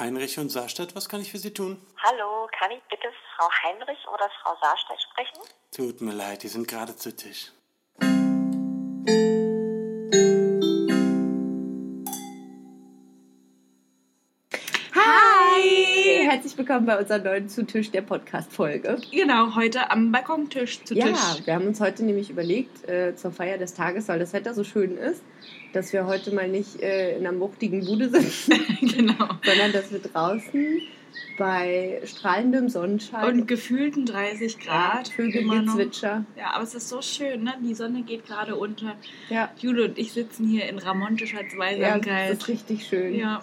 Heinrich und Saarstadt, was kann ich für Sie tun? Hallo, kann ich bitte Frau Heinrich oder Frau Saarstedt sprechen? Tut mir leid, die sind gerade zu Tisch. Willkommen bei unserer neuen Zu Tisch der Podcast-Folge. Genau, heute am Balkontisch zu Ja, Tisch. wir haben uns heute nämlich überlegt, äh, zur Feier des Tages, weil das Wetter so schön ist, dass wir heute mal nicht äh, in einer wuchtigen Bude sitzen, genau. sondern dass wir draußen bei strahlendem Sonnenschein Und gefühlten 30 Grad. Vögel immer noch. Zwitscher. Ja, aber es ist so schön, ne? Die Sonne geht gerade unter. Ja, Jule und ich sitzen hier in ramontischer ja, das Zweisamkeit. ist richtig schön. Ja.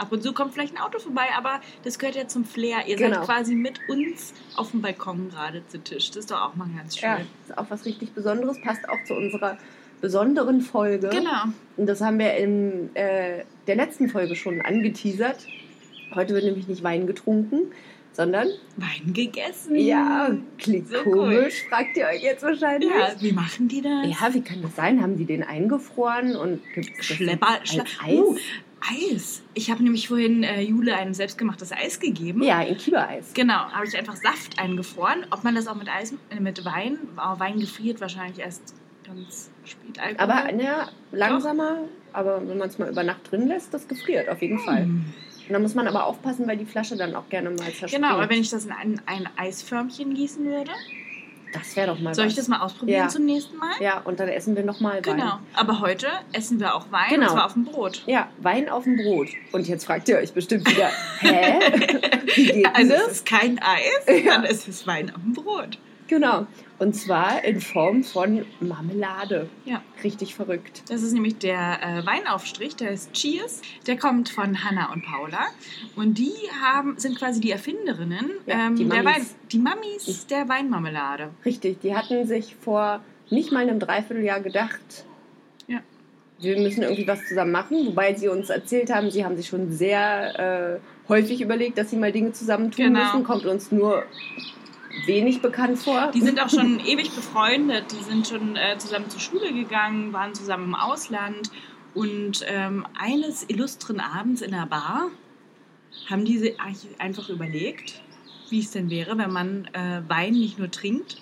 Ab und zu kommt vielleicht ein Auto vorbei, aber das gehört ja zum Flair. Ihr Genau. seid quasi mit uns auf dem Balkon gerade zu Tisch. Das ist doch auch mal ganz schön. Ja, ist auch was richtig Besonderes, passt auch zu unserer besonderen Folge. Genau. Und das haben wir in äh, der letzten Folge schon angeteasert. Heute wird nämlich nicht Wein getrunken, sondern, Wein gegessen. ja, klingt So cool. komisch, fragt ihr euch jetzt wahrscheinlich. Ja, wie machen die das? Ja, wie kann das sein? Haben die den eingefroren und gibt es Schlepper, als Schle Eis? Uh, Eis. Ich habe nämlich vorhin äh, Jule ein selbstgemachtes Eis gegeben. Ja, in Kiebereis. Genau, habe ich einfach Saft eingefroren. Ob man das auch mit Eis, äh, mit Wein, oh, Wein gefriert wahrscheinlich erst ganz spät Alkohol. Aber ja, langsamer, aber wenn man es mal über Nacht drin lässt, das gefriert auf jeden Fall. Hm. Und da muss man aber aufpassen, weil die Flasche dann auch gerne mal zerspringt. Genau, aber wenn ich das in ein, ein Eisförmchen gießen würde, das wäre doch mal soll was. ich das mal ausprobieren Ja. zum nächsten Mal? Ja, und dann essen wir nochmal Wein. Genau. Aber heute essen wir auch Wein, Genau. und zwar auf dem Brot. Ja, Wein auf dem Brot. Und jetzt fragt ihr euch bestimmt wieder, hä? Wie geht Also es das? ist kein Eis, Ja. sondern es ist Wein auf dem Brot. Genau. Und zwar in Form von Marmelade. Ja. Richtig verrückt. Das ist nämlich der äh, Weinaufstrich, der ist Cheers. Der kommt von Hannah und Paula. Und die haben, sind quasi die Erfinderinnen Ja, ähm, die der Mammis. Wein, die Mammis der Weinmarmelade. Richtig. Die hatten sich vor nicht mal einem Dreivierteljahr gedacht, Ja. wir müssen irgendwie was zusammen machen. Wobei sie uns erzählt haben, sie haben sich schon sehr äh, häufig überlegt, dass sie mal Dinge zusammen tun Genau. müssen. Kommt uns nur wenig bekannt vor. Die sind auch schon ewig befreundet. Die sind schon äh, zusammen zur Schule gegangen, waren zusammen im Ausland. Und ähm, eines illustren Abends in der Bar haben die sich einfach überlegt, wie es denn wäre, wenn man äh, Wein nicht nur trinkt,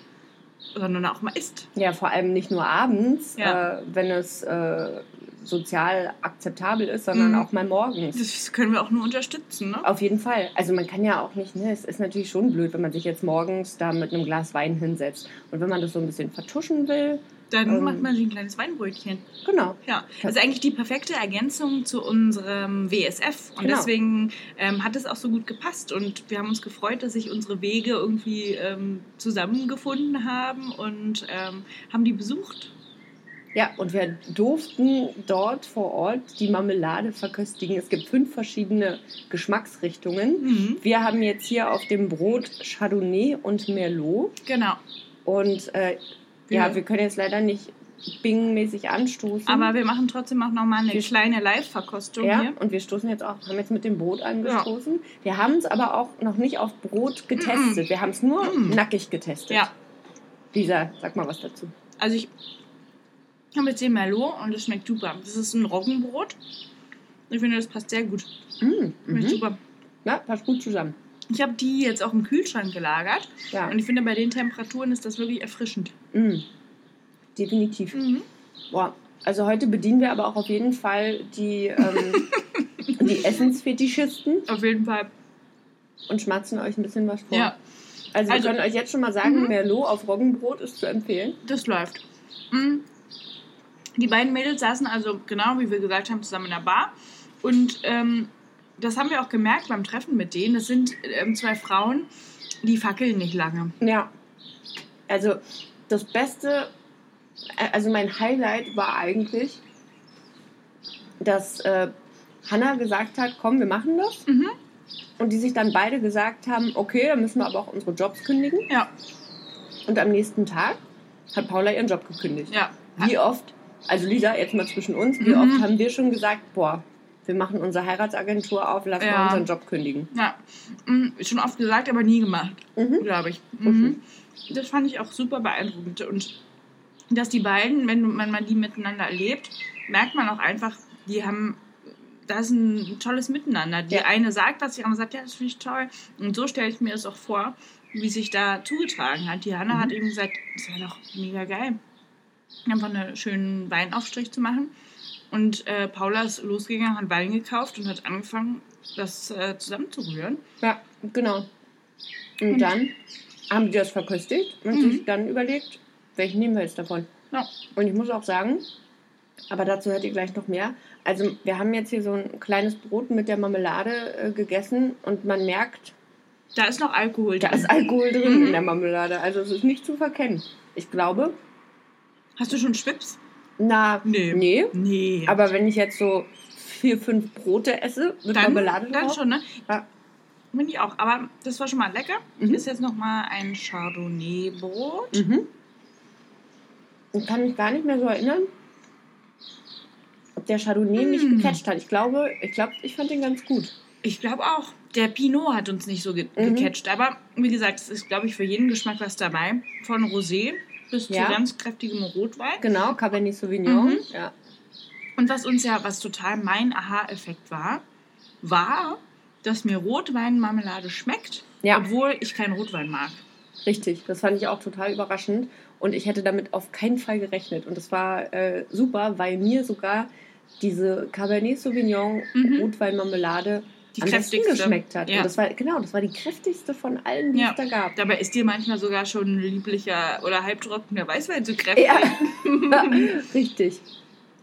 sondern auch mal isst. Ja, vor allem nicht nur abends, Ja. äh, wenn es äh, sozial akzeptabel ist, sondern Mhm. auch mal morgens. Das können wir auch nur unterstützen. Ne? Auf jeden Fall. Also man kann ja auch nicht, ne, es ist natürlich schon blöd, wenn man sich jetzt morgens da mit einem Glas Wein hinsetzt. Und wenn man das so ein bisschen vertuschen will, Dann Ähm. macht man sich ein kleines Weinbrötchen. genau. Ja, das ist eigentlich die perfekte Ergänzung zu unserem WSF. Und Genau. deswegen ähm, hat es auch so gut gepasst. Und wir haben uns gefreut, dass sich unsere Wege irgendwie ähm, zusammengefunden haben und ähm, haben die besucht. Ja, und wir durften dort vor Ort die Marmelade verköstigen. Es gibt fünf verschiedene Geschmacksrichtungen. Mhm. Wir haben jetzt hier auf dem Brot Chardonnay und Merlot. Genau. Und äh, ja, Ja. wir können jetzt leider nicht bing-mäßig anstoßen. Aber wir machen trotzdem auch nochmal eine Wir- kleine Live-Verkostung Ja, hier. und wir stoßen jetzt auch, haben jetzt mit dem Brot angestoßen. Wir haben es aber auch noch nicht auf Brot getestet. Wir haben es nur Mm. nackig getestet. Ja, Lisa, sag mal was dazu. also ich habe jetzt den Merlot und das schmeckt super. Das ist ein Roggenbrot. Ich finde, das passt sehr gut. Mm, Schmeckt mhm. super. Ja, passt gut zusammen. Ich habe die jetzt auch im Kühlschrank gelagert. Ja, Und ich finde, bei den Temperaturen ist das wirklich erfrischend. mm. definitiv. Mhm. Boah. Also heute bedienen wir aber auch auf jeden Fall die, ähm, die Essensfetischisten Auf jeden Fall. und schmatzen euch ein bisschen was vor. Ja, Also wir Also- können euch jetzt schon mal sagen, Mhm. Merlot auf Roggenbrot ist zu empfehlen. das läuft. Mhm. Die beiden Mädels saßen also, genau wie wir gesagt haben, zusammen in der Bar. Und ähm, das haben wir auch gemerkt beim Treffen mit denen. Das sind ähm, zwei Frauen, die fackeln nicht lange. Ja. Also das Beste, äh, also mein Highlight war eigentlich, dass äh, Hannah gesagt hat, komm, wir machen das. Mhm. Und die sich dann beide gesagt haben, okay, dann müssen wir aber auch unsere Jobs kündigen. Ja, Und am nächsten Tag hat Paula ihren Job gekündigt. ja. Wie oft, also Lisa, jetzt mal zwischen uns, wie Mhm. oft haben wir schon gesagt, boah, wir machen unsere Heiratsagentur auf, lass Ja. mal unseren Job kündigen. Ja, Mhm. schon oft gesagt, aber nie gemacht, Mhm. glaube ich. Mhm. Das fand ich auch super beeindruckend. Und dass die beiden, wenn man man die miteinander erlebt, merkt man auch einfach, die haben da ist ein tolles Miteinander. Die Ja. eine sagt was, die andere sagt, ja, das finde ich toll. Und so stelle ich mir das auch vor, wie sich da zugetragen hat. Die Hanna Mhm. hat eben gesagt, es wäre doch mega geil, einfach einen schönen Weinaufstrich zu machen. Und äh, Paula ist losgegangen, hat Wein gekauft und hat angefangen, das äh, zusammenzurühren. Ja, genau. Und Und- dann haben die das verköstigt und Mhm. sich dann überlegt, welchen nehmen wir jetzt davon. Ja. Und ich muss auch sagen, aber dazu hört ihr gleich noch mehr. Also wir haben jetzt hier so ein kleines Brot mit der Marmelade äh, gegessen und man merkt, Da ist noch Alkohol da drin. ist Alkohol drin Mhm. in der Marmelade. Also es ist nicht zu verkennen. Ich glaube, Hast du schon Schwips? na, Nee. nee. Nee. Aber wenn ich jetzt so vier, fünf Brote esse mit dann, Marmelade dann drauf, schon, ne? Ja. Finde ich auch. Aber das war schon mal lecker. Mhm. Ist jetzt noch mal ein Chardonnay-Brot. Mhm. Ich kann mich gar nicht mehr so erinnern, ob der Chardonnay mich Mm. gecatcht hat. Ich glaube, ich glaube, ich fand den ganz gut. Ich glaube auch. Der Pinot hat uns nicht so ge Mhm. gecatcht. Aber wie gesagt, es ist, glaube ich, für jeden Geschmack was dabei. Von Rosé bis Ja. zu ganz kräftigem Rotwein. Genau, Cabernet Sauvignon. Mhm. Ja. Und was uns ja, was total mein Aha-Effekt war, war, dass mir Rotweinmarmelade schmeckt, Ja. obwohl ich keinen Rotwein mag. Richtig, das fand ich auch total überraschend. Und ich hätte damit auf keinen Fall gerechnet. Und das war äh, super, weil mir sogar diese Cabernet Sauvignon Mhm. Rotweinmarmelade Die am kräftigste. geschmeckt hat. Ja. Und das war, genau, das war die kräftigste von allen, die Ja. es da gab. Dabei ist dir manchmal sogar schon lieblicher oder halbtrockener Weißwein zu kräftig. Ja, richtig.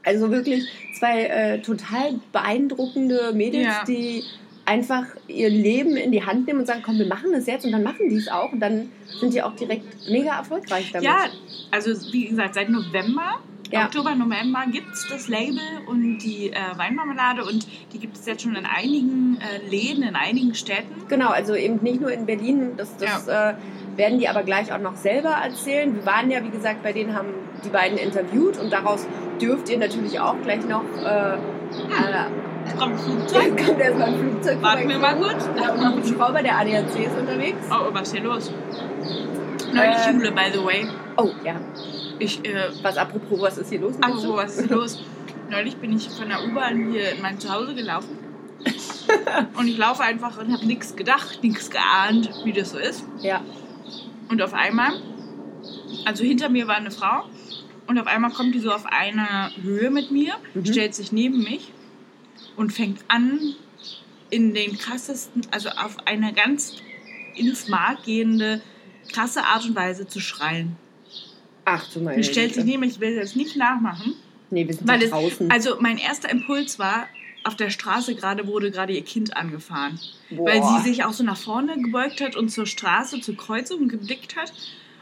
Also wirklich zwei äh, total beeindruckende Mädels, Ja. die einfach ihr Leben in die Hand nehmen und sagen, komm, wir machen das jetzt und dann machen die es auch und dann sind die auch direkt mega erfolgreich damit. Ja, also wie gesagt, seit November, Ja. Oktober, November gibt es das Label und die äh, Weinmarmelade und die gibt es jetzt schon in einigen äh, Läden, in einigen Städten. Genau, also eben nicht nur in Berlin, das, das äh, werden die aber gleich auch noch selber erzählen. Wir waren ja, wie gesagt, bei denen haben die beiden interviewt und daraus dürft ihr natürlich auch gleich noch äh, äh, Kommt ein Flugzeug. Kommt erstmal ein Flugzeug. Warten wir mal gut. Ja, und ein Hubschrauber, der ADAC ist unterwegs. Oh, was ist hier los? Neulich Äh, Jule, by the way. Oh, ja. Ich, äh, Was apropos, was ist hier los? apropos, du? was ist los? Neulich bin ich von der U-Bahn hier in mein Zuhause gelaufen. und ich laufe einfach und habe nichts gedacht, nichts geahnt, wie das so ist. Ja. Und auf einmal, also hinter mir war eine Frau und auf einmal kommt die so auf einer Höhe mit mir, Mhm. stellt sich neben mich und fängt an, in den krassesten, also auf eine ganz ins Mark gehende, krasse Art und Weise zu schreien. Ach du meine stellt sich mich, ich will das nicht nachmachen, Nee, wir sind weil es, draußen. also mein erster Impuls war, auf der Straße gerade wurde gerade ihr Kind angefahren. Boah. Weil sie sich auch so nach vorne gebeugt hat und zur Straße, zur Kreuzung geblickt hat.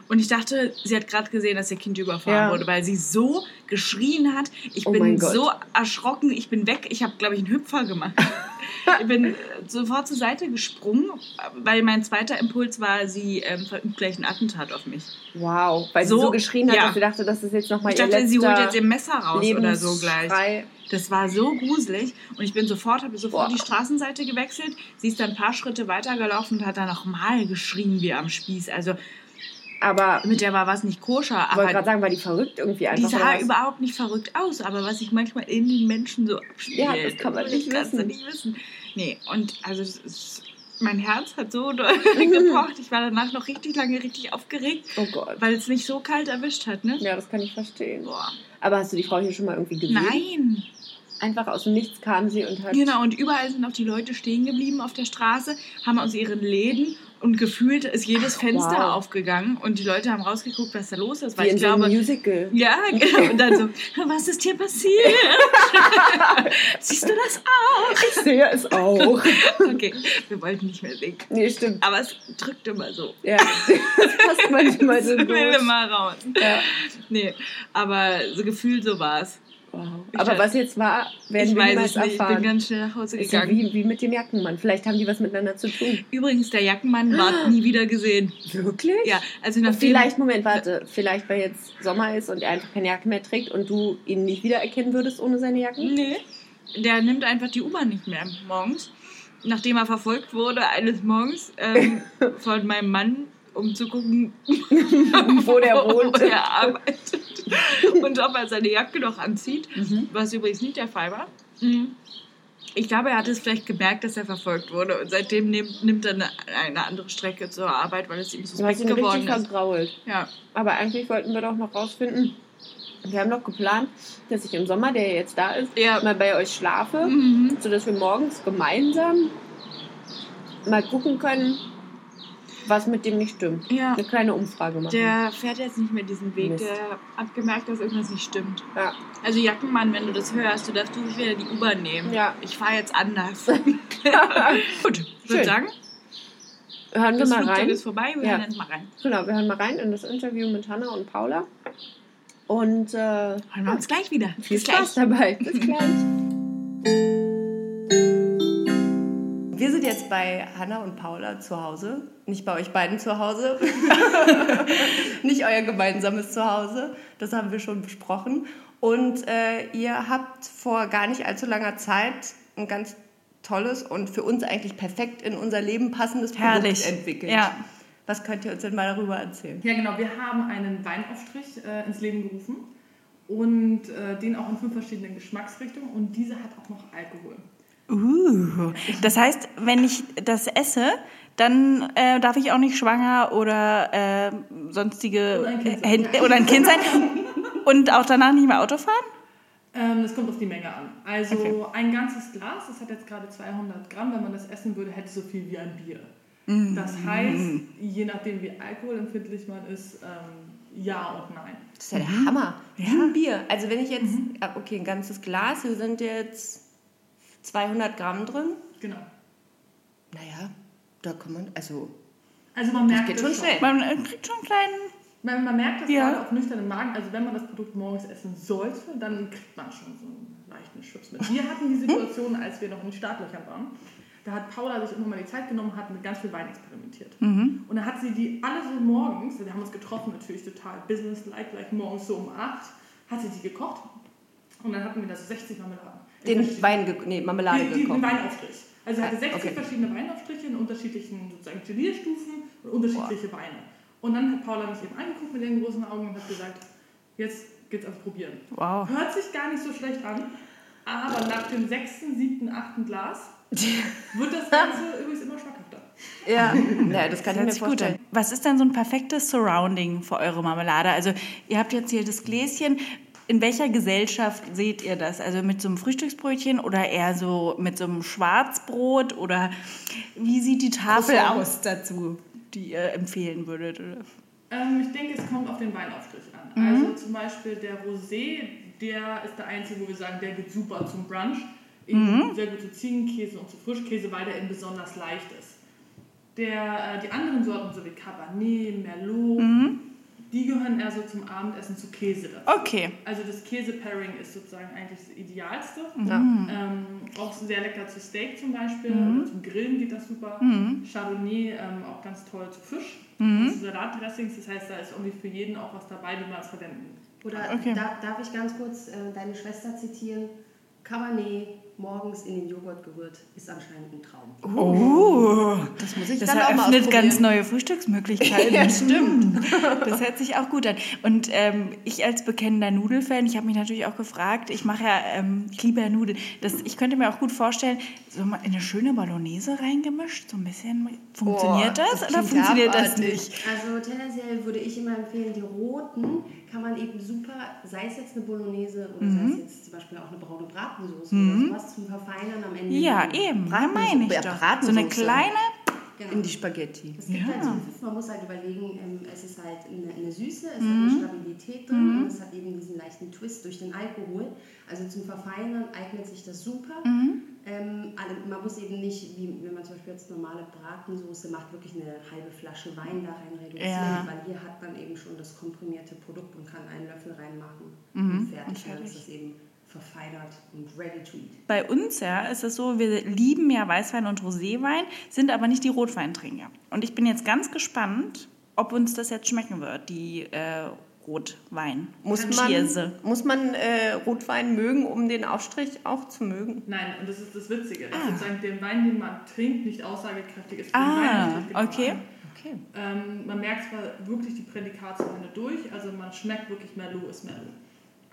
Und ich dachte, sie hat gerade gesehen, dass ihr Kind überfahren Ja. wurde, weil sie so geschrien hat. Ich Oh bin so erschrocken, ich bin weg. Ich habe, glaube ich, einen Hüpfer gemacht. ich bin äh, sofort zur Seite gesprungen, weil mein zweiter Impuls war, sie ähm, verübt gleich ein Attentat auf mich. Wow, weil So- sie so geschrien hat, ja. dass sie dachte, das ist jetzt nochmal Ich ihr dachte, letzter sie holt jetzt ihr Messer raus oder so gleich. Das war so gruselig und ich bin sofort, habe sofort Boah. die Straßenseite gewechselt. Sie ist dann ein paar Schritte weitergelaufen und hat dann nochmal geschrien wie am Spieß. Also Aber mit der war was nicht koscher, ich wollte aber gerade sagen, war die verrückt irgendwie einfach. die sah überhaupt nicht verrückt aus. Aber was sich manchmal in den Menschen so abspielt, Ja, das kann man nicht kannst du wissen. nicht wissen. Nee, und also ist, mein Herz hat so doll gepocht. Ich war danach noch richtig lange richtig aufgeregt, Oh Gott. weil es mich so kalt erwischt hat. Ne? Ja, das kann ich verstehen. Boah. Aber hast du die Frau hier schon mal irgendwie gesehen? Nein. Einfach aus dem Nichts kam sie und hat. Genau, und überall sind auch die Leute stehen geblieben auf der Straße, haben aus ihren Läden und gefühlt ist jedes Ach, Fenster wow. aufgegangen und die Leute haben rausgeguckt, was da los ist. Weil Wie in ich so einem glaube, Musical. ja, genau. Und dann so, was ist hier passiert? Siehst du das auch? Ich sehe es auch. Okay, wir wollten nicht mehr singen. nee, stimmt. Aber es drückt immer so. Ja, das passt manchmal so Das will immer raus. Ja. Nee, aber so gefühlt so war es. Wow. Aber was jetzt war, werden Ich wir niemals nicht. Ich bin erfahren. ganz schnell nach Hause ist ja gegangen. wie, wie mit dem Jackenmann. Vielleicht haben die was miteinander zu tun. Übrigens, der Jackenmann war nie wieder gesehen. Wirklich? Ja, also nachdem... Vielleicht, Moment, warte. Vielleicht, weil jetzt Sommer ist und er einfach keine Jacke mehr trägt und du ihn nicht wiedererkennen würdest ohne seine Jacken? Nee, der nimmt einfach die U-Bahn nicht mehr morgens. Nachdem er verfolgt wurde eines Morgens ähm, von meinem Mann, um zu gucken, Wo der wohnt. wo er arbeitet und ob er seine Jacke noch anzieht, Mhm. was übrigens nicht der Fall war. Mhm. Ich glaube, er hat es vielleicht gemerkt, dass er verfolgt wurde und seitdem nimmt, nimmt er eine, eine andere Strecke zur Arbeit, weil es ihm suspekt ihn richtig geworden ist. vergrault. Ja. Aber eigentlich wollten wir doch noch rausfinden. Wir haben doch geplant, dass ich im Sommer, der jetzt da ist, Ja. mal bei euch schlafe, Mhm. sodass wir morgens gemeinsam mal gucken können, was mit dem nicht stimmt. Ja. Eine kleine Umfrage machen. Der fährt jetzt nicht mehr diesen Weg. Mist. Der hat gemerkt, dass irgendwas nicht stimmt. ja. Also Jackenmann, wenn du das hörst, du darfst du nicht wieder die U-Bahn nehmen. Ja. Ich fahre jetzt anders. Gut, ich Schön. würde sagen, Hören wir mal Flugzeug rein. ist vorbei, wir Ja. hören jetzt mal rein. Genau, wir hören mal rein in das Interview mit Hannah und Paula. Und äh, Hören wir uns gleich wieder. viel Bis Spaß gleich. dabei. Bis gleich. Wir sind jetzt bei Hannah und Paula zu Hause. Nicht bei euch beiden zu Hause. Nicht euer gemeinsames Zuhause. Das haben wir schon besprochen. Und äh, ihr habt vor gar nicht allzu langer Zeit ein ganz tolles und für uns eigentlich perfekt in unser Leben passendes Herrlich. Produkt entwickelt. Ja. Was könnt ihr uns denn mal darüber erzählen? Ja, genau. Wir haben einen Weinaufstrich äh, ins Leben gerufen und äh, den auch in fünf verschiedenen Geschmacksrichtungen und dieser hat auch noch Alkohol. Uh, das heißt, wenn ich das esse, dann äh, darf ich auch nicht schwanger oder äh, sonstige Oder ein Kind sein, Händ- ja. oder ein Kind sein und auch danach nicht mehr Auto fahren? Ähm, das kommt auf die Menge an. Also Okay. ein ganzes Glas, das hat jetzt gerade 200 Gramm, wenn man das essen würde, hätte es so viel wie ein Bier. Mm. Das heißt, je nachdem wie alkoholempfindlich man ist, ähm, ja und nein. Das ist ja der Hammer. Wie Ja. ein Bier. Also wenn ich jetzt, ah, okay, ein ganzes Glas, hier sind jetzt 200 Gramm drin. Genau. Naja, da kann man, also Also man merkt geht es schon schnell. Man äh, kriegt schon einen kleinen. Man, man merkt das Ja. gerade auf nüchternen Magen. Also wenn man das Produkt morgens essen sollte, dann kriegt man schon so einen leichten Schubs mit. Wir hatten die Situation, als wir noch in den Startlöchern waren. Da hat Paula sich immer mal die Zeit genommen, hat mit ganz viel Wein experimentiert. Und dann hat sie die alle so morgens, wir haben uns getroffen, natürlich total business-like, gleich morgens so um 8, hat sie die gekocht. Und dann hatten wir da so 60 Marmeladen. Den Wein, ge nee, Marmelade Die, die, den gekocht. Weinaufstrich. Also sie hatte Ah, 60 okay. verschiedene Weinaufstriche in unterschiedlichen sozusagen Gelierstufen und unterschiedliche Weine. Und dann hat Paula mich eben angeguckt mit ihren großen Augen und hat gesagt, jetzt geht's ans Probieren. Wow. Hört sich gar nicht so schlecht an, aber nach dem sechsten, siebten, achten Glas wird das Ganze übrigens immer schmackhafter. Ja, naja, das kann ich Hört mir gut vorstellen. an. Was ist denn so ein perfektes Surrounding für eure Marmelade? Also ihr habt jetzt hier das Gläschen. In welcher Gesellschaft seht ihr das? Also mit so einem Frühstücksbrötchen oder eher so mit so einem Schwarzbrot? Oder wie sieht die Tafel Croissant. aus dazu, die ihr empfehlen würdet? Ähm, ich denke, es kommt auf den Weinaufstrich an. Also zum Beispiel der Rosé, der ist der einzige, wo wir sagen, der geht super zum Brunch. Eben Sehr gut zu Ziegenkäse und zu Frischkäse, weil der eben besonders leicht ist. Der, äh, die anderen Sorten, so wie Cabernet, Merlot, die gehören eher so zum Abendessen zu Käse dazu. Okay. Also das Käse-Pairing ist sozusagen eigentlich das Idealste. Ja. Ähm, auch sehr lecker zu Steak zum Beispiel oder zum Grillen geht das super. Chardonnay ähm, auch ganz toll zu Fisch und zu Salatdressings. Das heißt, da ist irgendwie für jeden auch was dabei, wie man es verwenden. Oder Okay. da, darf ich ganz kurz äh, deine Schwester zitieren? Cabernet morgens in den Joghurt gerührt ist anscheinend ein Traum. Oh, Das muss ich das dann auch mal eröffnet ganz neue Frühstücksmöglichkeiten. Ja, stimmt. Das hört sich auch gut an. Und ähm, ich als bekennender Nudelfan, ich habe mich natürlich auch gefragt, ich mache ja, ähm, ich liebe ja Nudeln. Das, ich könnte mir auch gut vorstellen, so mal in eine schöne Bolognese reingemischt, so ein bisschen. Funktioniert Boah, das, das oder funktioniert das abartig. nicht? Also tendenziell würde ich immer empfehlen, die roten kann man eben super, sei es jetzt eine Bolognese oder sei es jetzt zum Beispiel auch eine braune Bratensauce oder sowas zum Verfeinern am Ende. Ja, eben, Bratensoße- meine ich ja, doch. So eine Bratensoße. kleine. Genau. In die Spaghetti. Es gibt Ja. halt Pfiff, man muss halt überlegen, ähm, es ist halt eine, eine Süße, es Mhm. hat eine Stabilität drin und es hat eben diesen leichten Twist durch den Alkohol. Also zum Verfeinern eignet sich das super. Mhm. Ähm, man muss eben nicht, wie wenn man zum Beispiel jetzt normale Bratensoße macht, wirklich eine halbe Flasche Wein da rein reduzieren, Ja. weil hier hat man eben schon das komprimierte Produkt und kann einen Löffel reinmachen Mhm. und fertig. Und Dann fertig. ist das eben verfeinert und ready to eat. Bei uns ja ist es so, wir lieben ja Weißwein und Roséwein, sind aber nicht die Rotweintrinker. Und ich bin jetzt ganz gespannt, ob uns das jetzt schmecken wird, die äh, Rotwein. Muss man, muss man äh, Rotwein mögen, um den Aufstrich auch zu mögen? Nein, und das ist das Witzige, dass sozusagen der Wein, den man trinkt, nicht aussagekräftig ist. Ah, okay. Okay. Ähm, man merkt zwar wirklich die Prädikatsweine durch, also man schmeckt wirklich Merlot ist Merlot.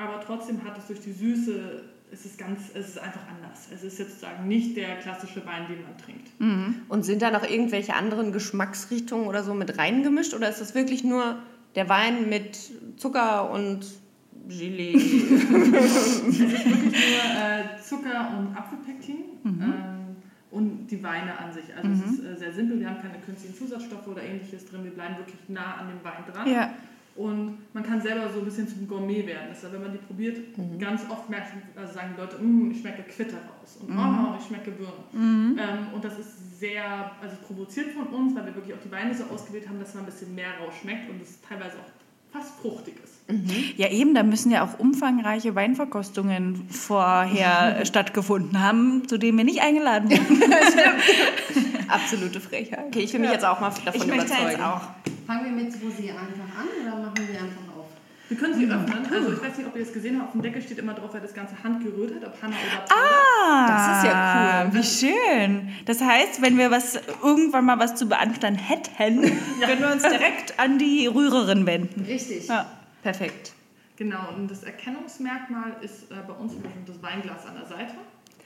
Aber trotzdem hat es durch die Süße es ist ganz, es ist einfach anders. Es ist jetzt sozusagen nicht der klassische Wein, den man trinkt. Und sind da noch irgendwelche anderen Geschmacksrichtungen oder so mit reingemischt? Oder ist das wirklich nur der Wein mit Zucker und Gelee? wirklich nur äh, Zucker und Apfelpektin ähm, und die Weine an sich. Also es ist äh, sehr simpel, wir haben keine künstlichen Zusatzstoffe oder ähnliches drin, wir bleiben wirklich nah an dem Wein dran. Ja. Und man kann selber so ein bisschen zum Gourmet werden. Das heißt, wenn man die probiert, ganz oft merkt, also sagen die Leute, "Mm, ich schmecke Quitter raus und oh, ich schmecke Birnen. Ähm, und das ist sehr, also provoziert von uns, weil wir wirklich auch die Weine so ausgewählt haben, dass man ein bisschen mehr rausschmeckt und es teilweise auch fast fruchtig ist. Ja, eben, da müssen ja auch umfangreiche Weinverkostungen vorher stattgefunden haben, zu denen wir nicht eingeladen wurden. Absolute Frechheit. Okay, ich will mich jetzt auch mal davon Ich möchte überzeugen. jetzt auch. Fangen wir mit Rosé einfach an oder machen wir einfach auf? Wir können sie öffnen. Also ich weiß nicht, ob ihr das gesehen habt. Auf dem Deckel steht immer drauf, wer das Ganze handgerührt hat, ob Hanna oder Paula. Das ist ja cool. Wie schön. Das heißt, wenn wir was irgendwann mal was zu beanstanden hätten, können wir uns direkt an die Rührerin wenden. Richtig. Ja. Perfekt. Genau, und das Erkennungsmerkmal ist äh, bei uns das Weinglas an der Seite.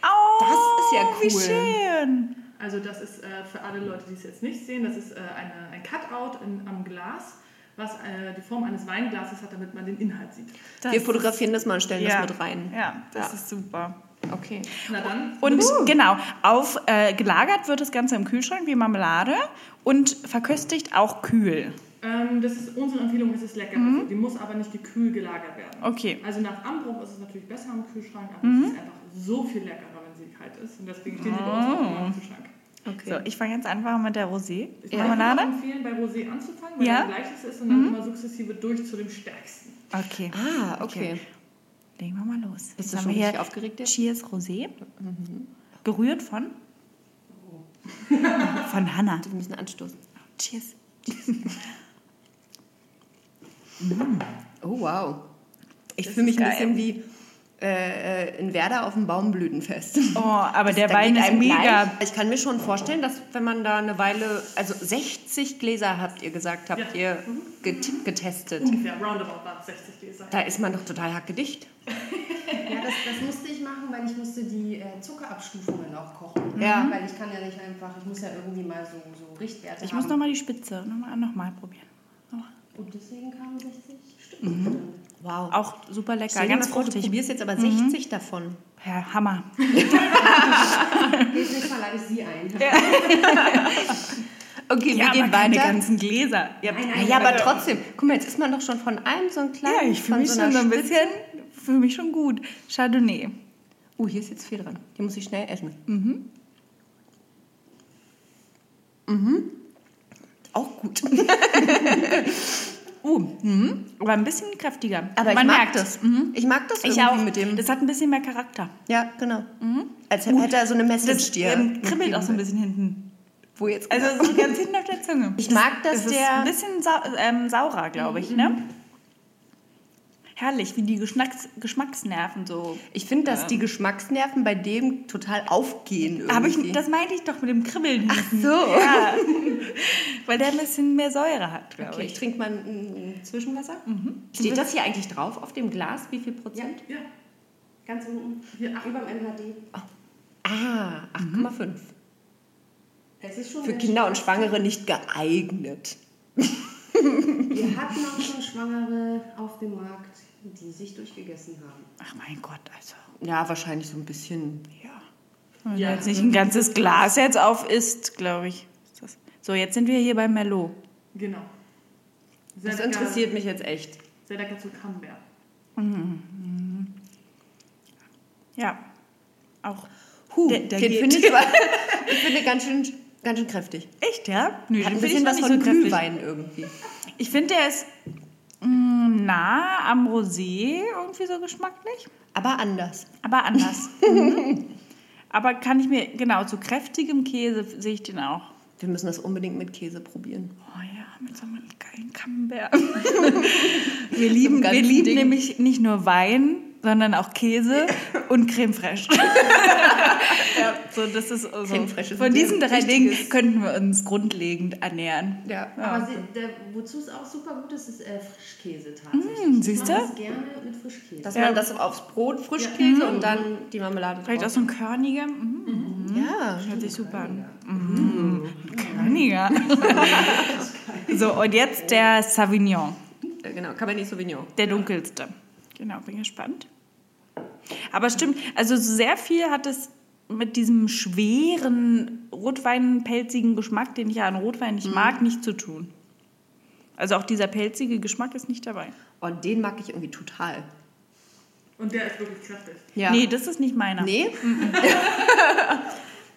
Oh, Das ist ja Wie cool. schön. Also das ist äh, für alle Leute, die es jetzt nicht sehen, das ist äh, eine, ein Cutout in, am Glas, was äh, die Form eines Weinglases hat, damit man den Inhalt sieht. Das wir fotografieren das mal und stellen ja. das mit rein. Ja, das Ja. ist super. Okay. Na dann, Und genau, auf, äh, gelagert wird das Ganze im Kühlschrank wie Marmelade und verköstigt auch kühl. Ähm, das ist unsere Empfehlung, es ist lecker. Die muss aber nicht gekühl gelagert werden. Okay. Also nach Anbruch ist es natürlich besser im Kühlschrank, aber es ist einfach so viel leckerer, wenn sie kalt ist. Und deswegen stehen sie bei uns auch immer im Kühlschrank. okay. So, ich fange jetzt einfach mit der Rosé. Ich würde einfach Marmelade? empfehlen, bei Rosé anzufangen, weil Ja. das leichteste ist und dann immer sukzessive durch zu dem stärksten. Okay. Ah, okay. Legen wir mal los. Bist Jetzt du schon richtig hier aufgeregt jetzt? Cheers Rosé. Gerührt von? Von Hannah. Wir müssen anstoßen. Cheers. Oh, wow. Ich fühle mich ein bisschen wie äh, äh, in Werder auf dem Baumblütenfest. Oh, aber der Da Wein ist mega. gleich. Ich kann mir schon vorstellen, dass wenn man da eine Weile, also 60 Gläser habt ihr gesagt, habt Ja. ihr get getestet. Ungefähr, roundabout es 60 Gläser. Da ist man doch total hackedicht. Ja, das, das musste ich machen, weil ich musste die äh, Zuckerabstufungen auch kochen. Ja. Weil ich kann ja nicht einfach, ich muss ja irgendwie mal so, so Richtwerte Ich haben. muss nochmal die Spitze nochmal noch mal probieren. Nochmal. Und deswegen kamen 60 Stück Mhm. drin. Wow. Auch super lecker, Stell ganz vor, du fruchtig. probierst jetzt aber 60 davon. Ja, Hammer. Nächstes Mal lade ich sie ein. Okay, wir Ja, gehen aber keine weiter. ganzen Gläser. Ja, Nein, Ja, nein, ja, aber trotzdem. Guck mal, jetzt ist man doch schon von einem so ein kleines. ja ich fühle mich so schon ein bisschen, fühle mich schon gut. Chardonnay. Oh, hier ist jetzt viel dran. Die muss ich schnell essen. Mhm. Mhm. Auch gut. Uh, mhm. aber ein bisschen kräftiger. Aber Man ich mag merkt das. es. Mhm. Ich mag das Ich irgendwie auch. mit dem. Das hat ein bisschen mehr Charakter. ja, genau. Als hätte er so eine Das Message ähm, kribbelt auch so ein bisschen hinten. Wo jetzt Also so ganz hinten auf der Zunge. Ich mag, dass das ist der- ein bisschen sau ähm, saurer, glaube ich, ne? Herrlich, wie die Geschmacks Geschmacksnerven so. Ich finde, dass die Geschmacksnerven bei dem total aufgehen irgendwie. Aber ich, das meinte ich doch mit dem Kribbeln. Ach so. Ja. Weil der ein bisschen mehr Säure hat, glaube Okay, ich ich. trinke mal ein, ein Zwischenwasser. Steht das hier eigentlich drauf auf dem Glas? Wie viel Prozent? Ja, Ganz unten, hier, ach, über dem MHD. Ah, 8,5. Es ist schon Für Kinder und. Schwangere nicht geeignet. Wir hatten auch schon Schwangere auf dem Markt, die sich durchgegessen haben. Ach mein Gott, also. Ja, wahrscheinlich so ein bisschen. Ja. Wenn Ja. jetzt nicht ein ganzes Glas jetzt auf isst, glaube ich. So, jetzt sind wir hier bei Merlot. genau. Sehr Das lecker- interessiert mich jetzt echt. Sehr lecker zu Camembert. Ja. Auch. Huh, Der- der den geht. finde ich ich finde ganz schön, ganz schön kräftig. Echt, ja? Nö, Hat ein bisschen was von so kräftig. Glühwein irgendwie. Ich finde, der ist nah am Rosé irgendwie so geschmacklich, Aber anders. aber anders. mhm. Aber kann ich mir, genau, zu kräftigem Käse sehe ich den auch. Wir müssen das unbedingt mit Käse probieren. Oh ja, mit so einem geilen Camembert. wir lieben, wir lieben Ding. nämlich nicht nur Wein, sondern auch Käse und Creme fraiche. So, das ist so. Creme fraiche ist Von diesen drei Dingen könnten wir uns grundlegend ernähren. Ja. Aber sie, der, wozu es auch super gut ist, ist äh, Frischkäse tatsächlich. Mm, siehst ich du? mache das gerne mit Frischkäse. Dass Ja. man das aufs Brot, Frischkäse und dann die Marmelade Vielleicht auch so ein körniger. Mm, Ja. hört sich super an. Mm, körniger. so, und jetzt der Sauvignon, Äh, Genau, Cabernet Sauvignon. der dunkelste. Genau, bin gespannt. Aber stimmt, also sehr viel hat es mit diesem schweren, rotweinpelzigen Geschmack, den ich ja an Rotwein nicht mag, nicht zu tun. Also auch dieser pelzige Geschmack ist nicht dabei. Und den mag ich irgendwie total. Und der ist wirklich kräftig. Ja. Nee, das ist nicht meiner. Nee?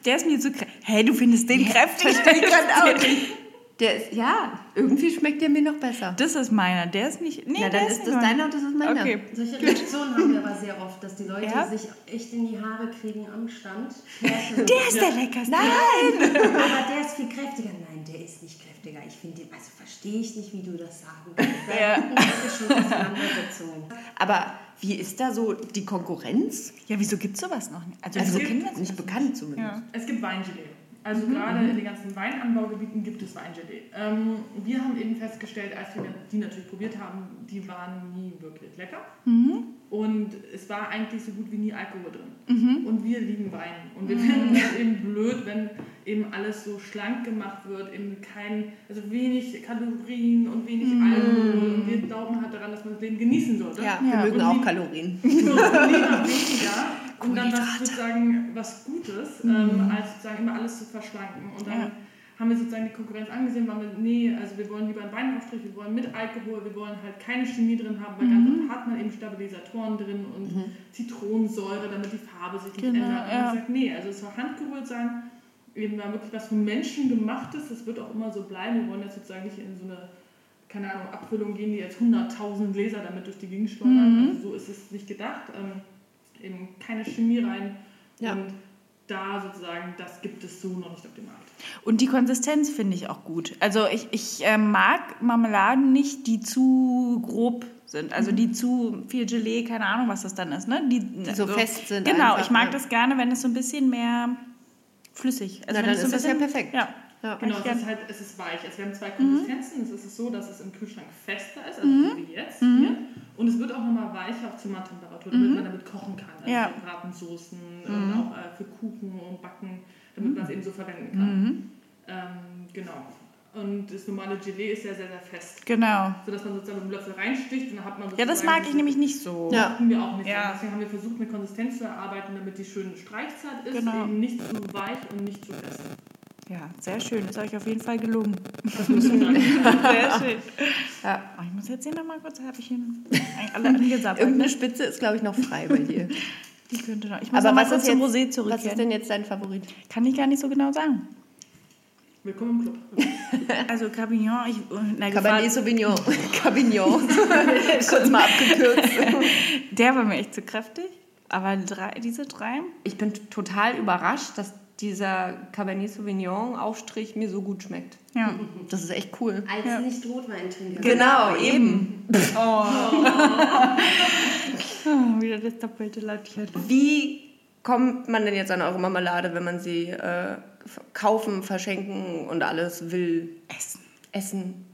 Der ist mir zu kräftig. Hä, du findest den kräftig? Der ist, ja, irgendwie schmeckt der mir noch besser. Das ist meiner. Der ist nicht. Nee, Ja, der dann ist ist das meiner. deiner und das ist meiner. Okay. Solche Reaktionen haben wir aber sehr oft, dass die Leute Ja? sich echt in die Haare kriegen am Stand. Der ist der leckerste. Nein! Aber der ist viel kräftiger. Nein, der ist nicht kräftiger. Ich finde den, also verstehe ich nicht, wie du das sagen kannst. Ja. gibt es schon Auseinandersetzungen. Aber wie ist da so die Konkurrenz? Ja, wieso gibt es sowas noch nicht? Also, Also wieso kennen wir nicht bekannt zumindest. Ja. Es gibt Weingelee. Also gerade in den ganzen Weinanbaugebieten gibt es Weingelee. Ähm, wir haben eben festgestellt, als wir die natürlich probiert haben, die waren nie wirklich lecker. Und es war eigentlich so gut wie nie Alkohol drin. Und wir lieben Wein. Und wir finden es eben blöd, wenn eben alles so schlank gemacht wird, eben kein, also wenig Kalorien und wenig Alkohol. Und wir glauben halt daran, dass man das Leben genießen sollte. Ja, Ja. wir mögen Und auch Kalorien. So, lieber weniger und dann was sozusagen was Gutes, ähm, als sozusagen immer alles zu verschlanken. Und dann Ja. Haben wir sozusagen die Konkurrenz angesehen, waren wir, nee, also wir wollen lieber einen Weinaufstrich, wir wollen mit Alkohol, wir wollen halt keine Chemie drin haben, weil ganz oft hat man eben Stabilisatoren drin und Zitronensäure, damit die Farbe sich nicht Genau, ändert. Und ja. gesagt, nee, also es soll handgerührt sein, eben mal wirklich was von Menschen gemachtes, das wird auch immer so bleiben. Wir wollen jetzt sozusagen nicht in so eine keine Ahnung, Abfüllung gehen, die jetzt 100.000 Gläser damit durch die Gegend schleudern. Also so ist es nicht gedacht. Ähm, eben keine Chemie rein. Ja. Und da sozusagen, das gibt es so noch nicht auf dem Markt. Und die Konsistenz finde ich auch gut. Also ich, ich äh, mag Marmeladen nicht, die zu grob sind. Also die zu viel Gelee, keine Ahnung, was das dann ist. Ne? Die, die so fest sind Genau, einfach, ich mag ja. das gerne, wenn es so ein bisschen mehr flüssig Na, wenn dann es so ist ein das ja bisschen- perfekt. Ja. Ja. Genau, es ist halt, es ist weich. Also wir haben zwei Konsistenzen. Es ist so, dass es im Kühlschrank fester ist, also so wie jetzt hier. Und es wird auch nochmal weicher auf Zimmertemperatur, damit man damit kochen kann. Also Ja. für Bratensoßen und auch äh, für Kuchen und Backen, damit man es eben so verwenden kann. Ähm, genau. Und das normale Gelee ist ja sehr, sehr fest. Genau. sodass man sozusagen mit dem Löffel reinsticht und dann hat man Ja, das mag ich nämlich nicht so. Ja. Hatten wir auch nicht. Ja. so. Deswegen haben wir versucht, eine Konsistenz zu erarbeiten, damit die schön streichzart ist, Genau. eben nicht zu weich und nicht zu fest. Ja, sehr schön. Ist euch auf jeden Fall gelungen. sehr schön. Ja. Oh, ich muss jetzt hier nochmal kurz, habe ich hier eigentlich alle angesammelt. Irgendeine Spitze ist, glaube ich, noch frei bei dir. Die könnte noch. Ich muss Aber was ist, zum jetzt, Rosé was zurückkehren. ist denn jetzt dein Favorit? Kann ich gar nicht so genau sagen. Willkommen im Club. Also Cabignon, ich, na, Cabernet Sauvignon. Cabignon. Kurz mal abgekürzt. der war mir echt zu kräftig. Aber drei, diese drei, Ich bin total überrascht, dass dieser Cabernet Sauvignon Aufstrich mir so gut schmeckt. ja. Das ist echt cool. Als Ja. Nicht-Rotweintrinker. Genau, eben. Ah, wieder das doppelte Lautchen. Wie kommt man denn jetzt an eure Marmelade, wenn man sie äh, kaufen, verschenken und alles will? Essen. Essen.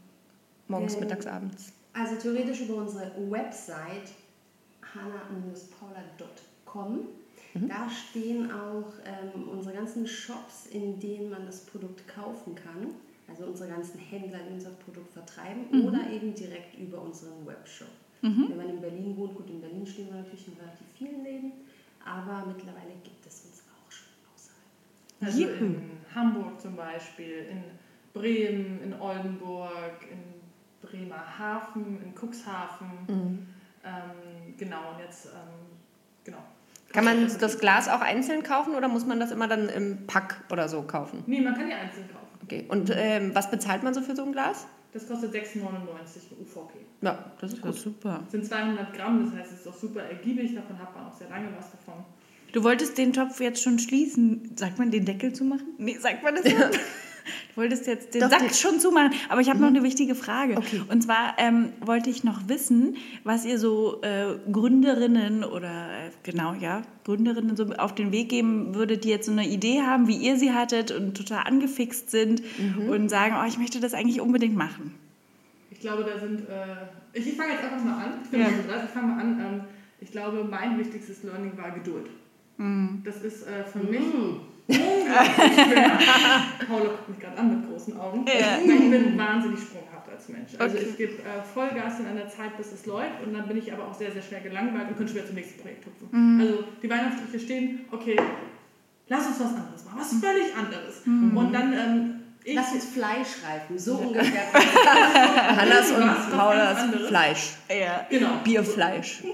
Morgens, Ähm, mittags, abends. Also theoretisch über unsere Website hanna-paula.com. Da stehen auch ähm, unsere ganzen Shops, in denen man das Produkt kaufen kann. Also unsere ganzen Händler, die uns das Produkt vertreiben oder eben direkt über unseren Webshop. Wenn man in Berlin wohnt, gut, in Berlin stehen wir natürlich in relativ vielen Läden, aber mittlerweile gibt es uns auch schon außerhalb. Also in Hamburg zum Beispiel, in Bremen, in Oldenburg, in Bremerhaven, in Cuxhaven. Ähm, genau, und jetzt, ähm, genau. Kann man das Glas auch einzeln kaufen oder muss man das immer dann im Pack oder so kaufen? Nee, man kann die einzeln kaufen. Okay. Und ähm, was bezahlt man so für so ein Glas? Das kostet 6,99 UVP. Ja, das ist gut. super. Das sind 200 Gramm, das heißt, es ist auch super ergiebig, davon hat man auch sehr lange was davon. Du wolltest den Topf jetzt schon schließen. Sagt man den Deckel zu machen? Nee, sagt man das so? Du wolltest jetzt den Doch, Sack schon zumachen, aber ich habe noch eine wichtige Frage. Okay. Und zwar ähm, wollte ich noch wissen, was ihr so äh, Gründerinnen oder äh, genau, ja, Gründerinnen so auf den Weg geben würdet, die jetzt so eine Idee haben, wie ihr sie hattet und total angefixt sind und sagen, oh, ich möchte das eigentlich unbedingt machen. Ich glaube, da sind. Äh, ich ich fange jetzt einfach mal an. Ich Ja. so. Ich fange mal an. Ähm, ich glaube, mein wichtigstes Learning war Geduld. Das ist äh, für mich unglaublich schwer. Paula guckt mich gerade an mit großen Augen. Ja. Ich bin wahnsinnig sprunghaft als Mensch. Also Okay. ich gebe äh, Vollgas in einer Zeit, bis es läuft und dann bin ich aber auch sehr, sehr schnell gelangweilt und könnte schwer zum nächsten Projekt hüpfen. Also die Weihnachtsstücke stehen, okay, lass uns was anderes machen, was völlig anderes. Und dann ähm, ich, Lass uns Fleisch reifen, so ungefähr. Hannas und Paulas? Fleisch. Ja. genau. Bierfleisch.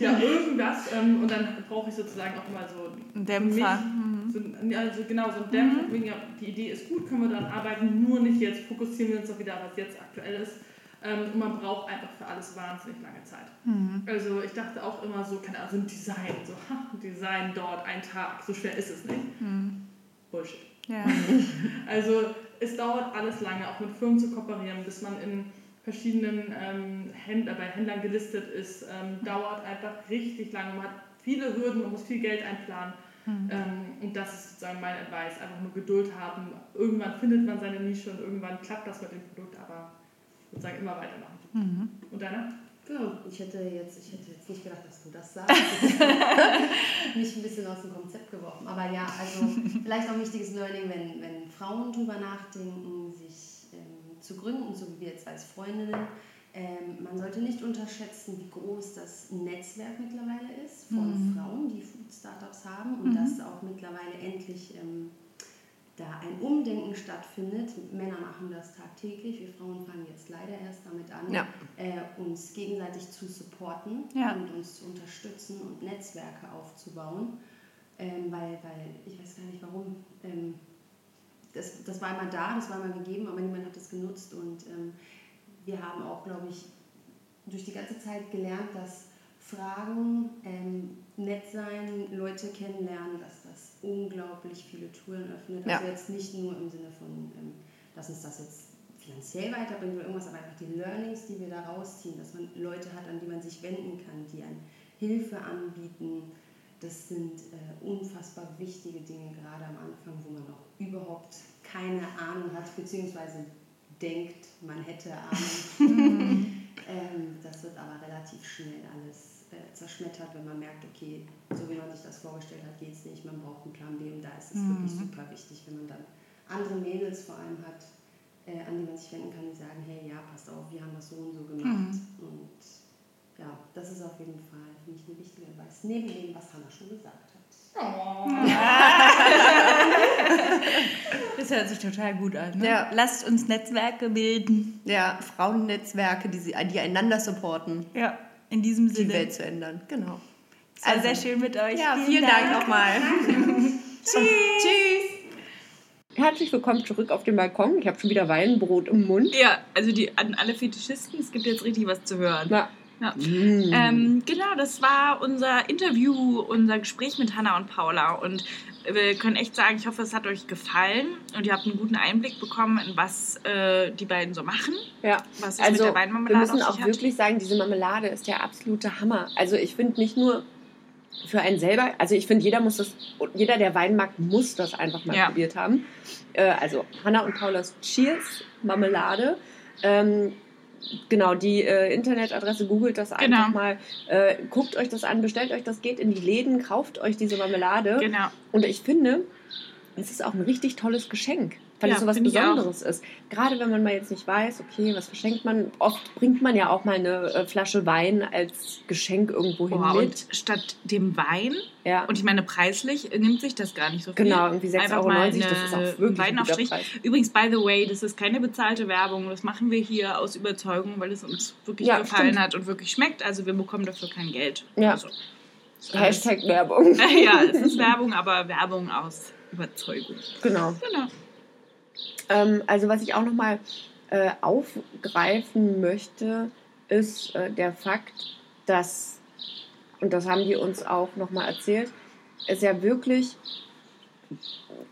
Ja, irgendwas. Ähm, und dann brauche ich sozusagen auch mal so Ein Dämpfer. mich, so, also genau, so ein Dämpfer. Ja, die Idee ist gut, können wir daran arbeiten, nur nicht jetzt fokussieren wir uns doch wieder, was jetzt aktuell ist. Ähm, und man braucht einfach für alles wahnsinnig lange Zeit. Also ich dachte auch immer so, keine Ahnung, so ein Design, so ha, ein Design dort, ein Tag, so schwer ist es nicht. Bullshit. Ja. Also es dauert alles lange, auch mit Firmen zu kooperieren, bis man in verschiedenen ähm, Händler, bei Händlern gelistet ist, ähm, dauert einfach richtig lange. Man hat viele Hürden, man muss viel Geld einplanen. Ähm, und das ist sozusagen mein Advice, einfach nur Geduld haben. Irgendwann findet man seine Nische und irgendwann klappt das mit dem Produkt, aber sozusagen immer weitermachen. Und deiner? Genau, ich hätte, jetzt, ich hätte jetzt nicht gedacht, dass du das sagst. Mich ein bisschen aus dem Konzept geworfen. Aber ja, also vielleicht auch ein wichtiges Learning, wenn, wenn Frauen drüber nachdenken, sich ähm, zu gründen, so wie wir jetzt als Freundinnen. Ähm, man sollte nicht unterschätzen, wie groß das Netzwerk mittlerweile ist von Frauen, die Food-Startups haben und dass auch mittlerweile endlich ähm, da ein Umdenken stattfindet. Männer machen das tagtäglich, wir Frauen fangen jetzt leider erst damit an, Ja. äh, uns gegenseitig zu supporten Ja. und uns zu unterstützen und Netzwerke aufzubauen. Ähm, weil, weil ich weiß gar nicht warum. Ähm, das, das war immer da, das war immer gegeben, aber niemand hat es genutzt. Und ähm, wir haben auch, glaube ich, durch die ganze Zeit gelernt, dass Fragen, ähm, nett sein, Leute kennenlernen, dass das unglaublich viele Türen öffnet. Ja. Also jetzt nicht nur im Sinne von, ähm, dass uns das jetzt finanziell weiterbringt oder irgendwas, aber einfach die Learnings, die wir da rausziehen, dass man Leute hat, an die man sich wenden kann, die einem Hilfe anbieten. Das sind äh, unfassbar wichtige Dinge, gerade am Anfang, wo man auch überhaupt keine Ahnung hat, beziehungsweise denkt, man hätte Ahnung. ähm, das wird aber relativ schnell alles äh, zerschmettert, wenn man merkt, okay, so wie man sich das vorgestellt hat, geht es nicht, man braucht einen Plan B und da ist es wirklich super wichtig, wenn man dann andere Mädels vor allem hat, äh, an die man sich wenden kann, die sagen, hey, ja, passt auf, wir haben das so und so gemacht. Und ja, das ist auf jeden Fall für mich eine wichtige Advice, neben dem, was Hannah schon gesagt hat. Das hört sich total gut an. Ne? Ja. Lasst uns Netzwerke bilden. Ja, Frauennetzwerke, die, sie- die einander supporten, Ja, in diesem die Sinne. Welt zu ändern. Genau. Es war sehr schön mit euch. Ja, vielen Dank nochmal. Tschüss. Herzlich willkommen zurück auf dem Balkon. Ich habe schon wieder Weinbrot im Mund. Ja, also die, an alle Fetischisten, es gibt jetzt richtig was zu hören. Na, Ja. Ähm, genau, das war unser Interview, unser Gespräch mit Hanna und Paula. Und wir können echt sagen, ich hoffe, es hat euch gefallen und ihr habt einen guten Einblick bekommen, in was äh, die beiden so machen. ja. Was es mit Also der wir Weinmarmelade müssen auf auch hat. wirklich sagen, diese Marmelade ist der absolute Hammer. Also ich finde nicht nur für einen selber, also ich finde jeder muss das, jeder der Wein mag, muss das einfach mal Ja. probiert haben. Äh, also Hanna und Paulas Cheers Marmelade. Ähm, Genau, die äh, Internetadresse googelt das einfach Genau. mal. Äh, guckt euch das an, bestellt euch das, geht in die Läden, kauft euch diese Marmelade. Genau. Und ich finde, es ist auch ein richtig tolles Geschenk, weil Ja, es so was. Besonderes ist. Gerade wenn man mal jetzt nicht weiß, okay, was verschenkt man. Oft bringt man ja auch mal eine äh, Flasche Wein als Geschenk irgendwo hin mit. und statt dem Wein, Ja, und ich meine, preislich nimmt sich das gar nicht so viel. genau, irgendwie 6,90 Einfach Euro, das ist auch wirklich Wein ein auf Strich. Preis. Übrigens, by the way, das ist keine bezahlte Werbung. Das machen wir hier aus Überzeugung, weil es uns wirklich Ja, gefallen stimmt. hat und wirklich schmeckt. Also wir bekommen dafür kein Geld. Ja. Also, Hashtag Werbung. ja, es ist Werbung, aber Werbung aus Überzeugung. Genau. Genau. Ähm, also was ich auch nochmal äh, aufgreifen möchte, ist äh, der Fakt, dass, und das haben die uns auch nochmal erzählt, es ja wirklich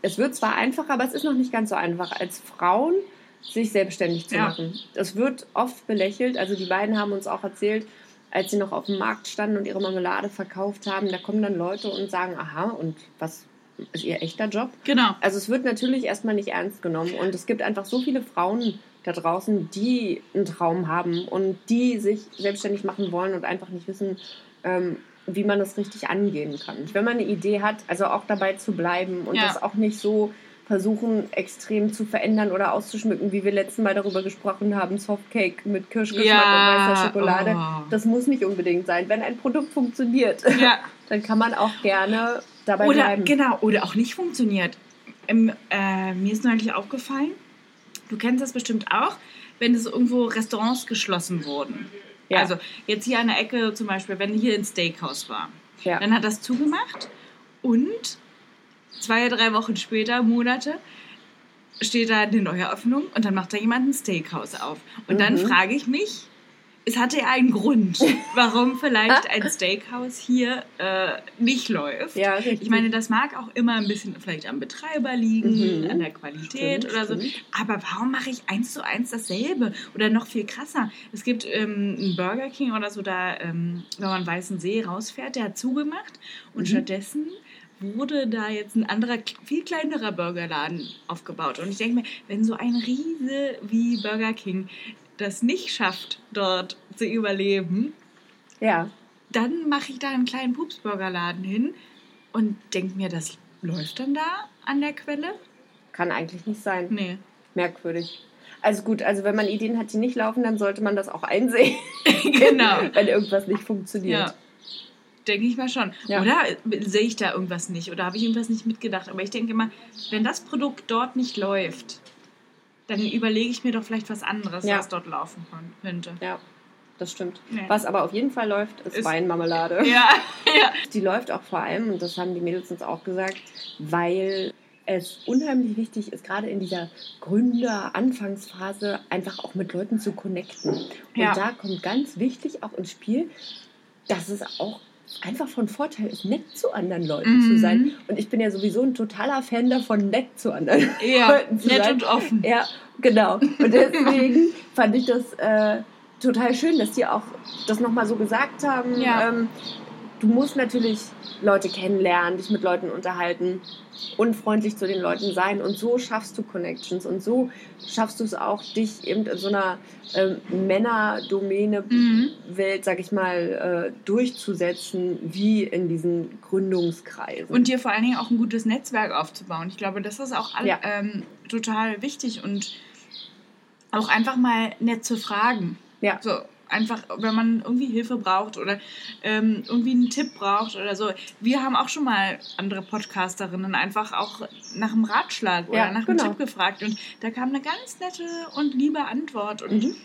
es wird zwar einfacher, aber es ist noch nicht ganz so einfach, als Frauen sich selbstständig zu Ja. machen. Es wird oft belächelt. Also die beiden haben uns auch erzählt, als sie noch auf dem Markt standen und ihre Marmelade verkauft haben, da kommen dann Leute und sagen, aha, und was ist ihr echter Job? Genau. Also es wird natürlich erstmal nicht ernst genommen und es gibt einfach so viele Frauen da draußen, die einen Traum haben und die sich selbstständig machen wollen und einfach nicht wissen, ähm, wie man das richtig angehen kann. Wenn man eine Idee hat, also auch dabei zu bleiben und Ja. das auch nicht so versuchen, extrem zu verändern oder auszuschmücken, wie wir letztes Mal darüber gesprochen haben, Softcake mit Kirschgeschmack Ja, und weißer Schokolade. oh. Das muss nicht unbedingt sein. Wenn ein Produkt funktioniert, Ja. dann kann man auch gerne dabei Oder, bleiben. genau, oder auch nicht funktioniert. Ähm, äh, mir ist neulich aufgefallen, du kennst das bestimmt auch, wenn es irgendwo Restaurants geschlossen wurden. Ja. Also jetzt hier an der Ecke zum Beispiel, wenn hier ein Steakhouse war, Ja. dann hat das zugemacht und zwei, drei Wochen später, Monate, steht da eine Neueröffnung und dann macht da jemand ein Steakhouse auf. Und dann Mhm. frage ich mich, es hatte ja einen Grund, warum vielleicht ein Steakhouse hier äh, nicht läuft. Ja. Ich meine, das mag auch immer ein bisschen vielleicht am Betreiber liegen, Mhm. an der Qualität Stimmt, oder so. stimmt. Aber warum mache ich eins zu eins dasselbe? Oder noch viel krasser. Es gibt ähm, einen Burger King oder so, da, ähm, wenn man Weißen See rausfährt, der hat zugemacht und Mhm. stattdessen wurde da jetzt ein anderer, viel kleinerer Burgerladen aufgebaut. Und ich denke mir, wenn so ein Riese wie Burger King das nicht schafft, dort zu überleben, ja. dann mache ich da einen kleinen Pupsburgerladen hin und denke mir, das läuft dann da an der Quelle? Kann eigentlich nicht sein. Nee. Merkwürdig. Also gut, also wenn man Ideen hat, die nicht laufen, dann sollte man das auch einsehen, genau. wenn irgendwas nicht funktioniert. Ja. Denke ich mal schon. Ja. Oder sehe ich da irgendwas nicht? Oder habe ich irgendwas nicht mitgedacht? Aber ich denke immer, wenn das Produkt dort nicht läuft, dann überlege ich mir doch vielleicht was anderes, Ja. was dort laufen könnte. Ja, das stimmt. Nee. Was aber auf jeden Fall läuft, ist, Ist- Weinmarmelade. Ja, ja. Die läuft auch vor allem, und das haben die Mädels uns auch gesagt, weil es unheimlich wichtig ist, gerade in dieser Gründer-Anfangsphase einfach auch mit Leuten zu connecten. Und Ja. da kommt ganz wichtig auch ins Spiel, dass es auch einfach von Vorteil ist, nett zu anderen Leuten zu Mhm. sein. Und ich bin ja sowieso ein totaler Fan davon, nett zu anderen Ja, Leuten zu nett sein. und offen. Ja, genau. Und deswegen fand ich das äh, total schön, dass die auch das nochmal so gesagt haben. Ja. Ähm, du musst natürlich Leute kennenlernen, dich mit Leuten unterhalten, unfreundlich zu den Leuten sein und so schaffst du Connections und so schaffst du es auch, dich eben in so einer ähm, Männerdomäne-Welt, Mhm. sag ich mal, äh, durchzusetzen, wie in diesen Gründungskreisen. Und dir vor allen Dingen auch ein gutes Netzwerk aufzubauen. Ich glaube, das ist auch all, Ja. ähm, total wichtig und auch einfach mal nett zu fragen. Ja. So, einfach, wenn man irgendwie Hilfe braucht oder ähm, irgendwie einen Tipp braucht oder so. Wir haben auch schon mal andere Podcasterinnen einfach auch nach einem Ratschlag oder Ja, nach genau. einem Tipp gefragt und da kam eine ganz nette und liebe Antwort und Mhm.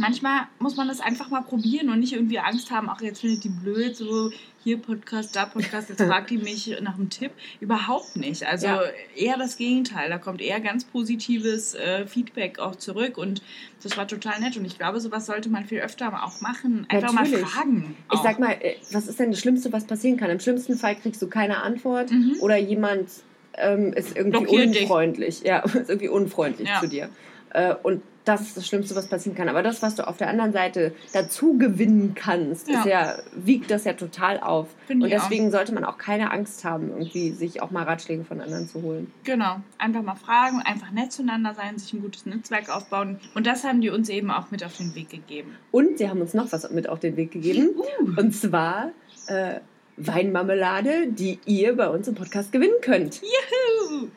Manchmal muss man das einfach mal probieren und nicht irgendwie Angst haben, ach, jetzt findet die blöd, so hier Podcast, da Podcast, jetzt fragt die mich nach einem Tipp. Überhaupt nicht. Also Ja. eher das Gegenteil. Da kommt eher ganz positives äh, Feedback auch zurück und das war total nett. Und ich glaube, sowas sollte man viel öfter auch machen. Einfach Natürlich. mal fragen. Ich auch. sag mal, äh, was ist denn das Schlimmste, was passieren kann? Im schlimmsten Fall kriegst du keine Antwort Mhm. oder jemand ähm, ist irgendwie Blockiert dich. unfreundlich. Ja, ist irgendwie unfreundlich Ja. zu dir. Äh, und das ist das Schlimmste, was passieren kann. Aber das, was du auf der anderen Seite dazu gewinnen kannst, Ja. ja, wiegt das ja total auf. Finde Und ich auch. deswegen sollte man auch keine Angst haben, irgendwie sich auch mal Ratschläge von anderen zu holen. Genau, einfach mal fragen, einfach nett zueinander sein, sich ein gutes Netzwerk aufbauen. Und das haben die uns eben auch mit auf den Weg gegeben. Und sie haben uns noch was mit auf den Weg gegeben. Und zwar äh, Weinmarmelade, die ihr bei uns im Podcast gewinnen könnt. Juhu!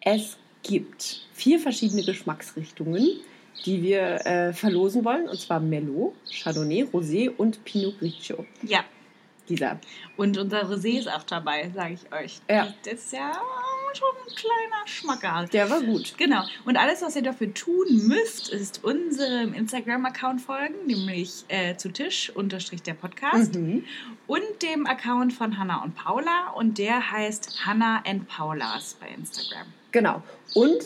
Es gibt vier verschiedene Geschmacksrichtungen, die wir äh, verlosen wollen. Und zwar Merlot, Chardonnay, Rosé und Pinot Grigio. Ja, Dieser. und unser Rosé ist auch dabei, sage ich euch. Ja. Das ist ja schon ein kleiner Schmackerl. Der war gut. Genau. Und alles, was ihr dafür tun müsst, ist unserem Instagram-Account folgen, nämlich äh, zu Tisch unterstrich der Podcast Mhm. und dem Account von Hannah und Paula und der heißt Hannah and Paulas bei Instagram. Genau. Und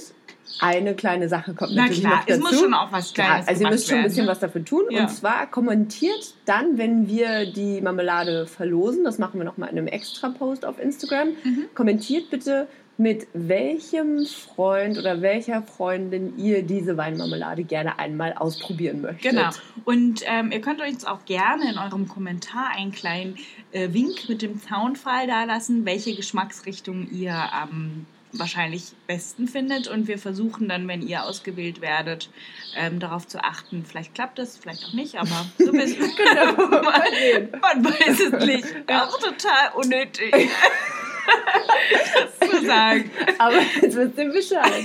eine kleine Sache kommt Na natürlich klar, noch dazu. es muss schon auch was Kleines Ja, also ihr müsst schon ein bisschen ne? was dafür tun. Ja. Und zwar kommentiert dann, wenn wir die Marmelade verlosen, das machen wir nochmal in einem extra Post auf Instagram, Mhm. kommentiert bitte, mit welchem Freund oder welcher Freundin ihr diese Weinmarmelade gerne einmal ausprobieren möchtet. Genau. Und ähm, ihr könnt uns auch gerne in eurem Kommentar einen kleinen äh, Wink mit dem Zaunpfahl da lassen, welche Geschmacksrichtung ihr am wahrscheinlich besten findet. Und wir versuchen dann, wenn ihr ausgewählt werdet, ähm, darauf zu achten. Vielleicht klappt es, vielleicht auch nicht, aber so bisschen. Genau. man, man weiß es nicht. Auch total unnötig. das zu sagen. Aber jetzt wisst ihr Bescheid.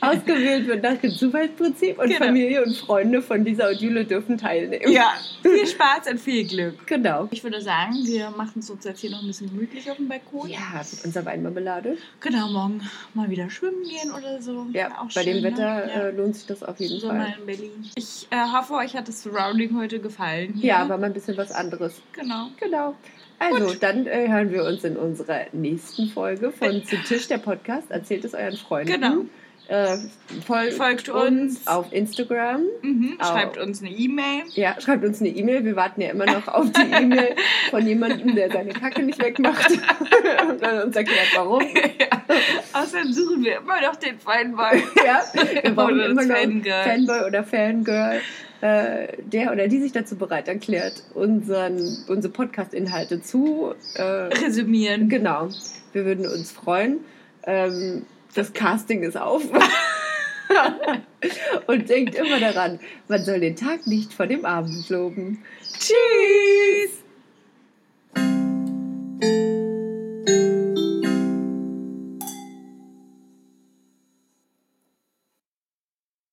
Ausgewählt wird nach dem Zufallsprinzip und Genau. Familie und Freunde von dieser Idylle dürfen teilnehmen. Ja, viel Spaß und viel Glück. Genau. Ich würde sagen, wir machen es uns jetzt hier noch ein bisschen gemütlich auf dem Balkon. Ja, mit unserer Weinmarmelade. Genau, morgen mal wieder schwimmen gehen oder so. Ja, Auch bei dem schön, Wetter Ne? Ja. äh, lohnt sich das auf jeden Sommer Fall. in Berlin. Ich äh, hoffe, euch hat das Surrounding heute gefallen. hier. Ja, war mal ein bisschen was anderes. Genau. Genau. Also, dann äh, hören wir uns in unserer nächsten Folge von Zu Tisch, der Podcast. Erzählt es euren Freunden. Genau. Äh, fol Folgt uns uns. auf Instagram. Mhm. Au. Schreibt uns eine E-Mail. Ja, schreibt uns eine E-Mail. Wir warten ja immer noch auf die E-Mail von jemandem, der seine Kacke nicht wegmacht. Und dann uns erklärt, warum. Außerdem suchen wir immer noch den Feinboy. Ja, wir brauchen immer noch Fangirl. Fanboy oder Fangirl, äh, der oder die sich dazu bereit erklärt, unseren, unsere Podcast-Inhalte zu äh, Resümieren. Genau. Wir würden uns freuen. Ähm, das Casting ist auf. Und denkt immer daran, man soll den Tag nicht vor dem Abend loben. Tschüss!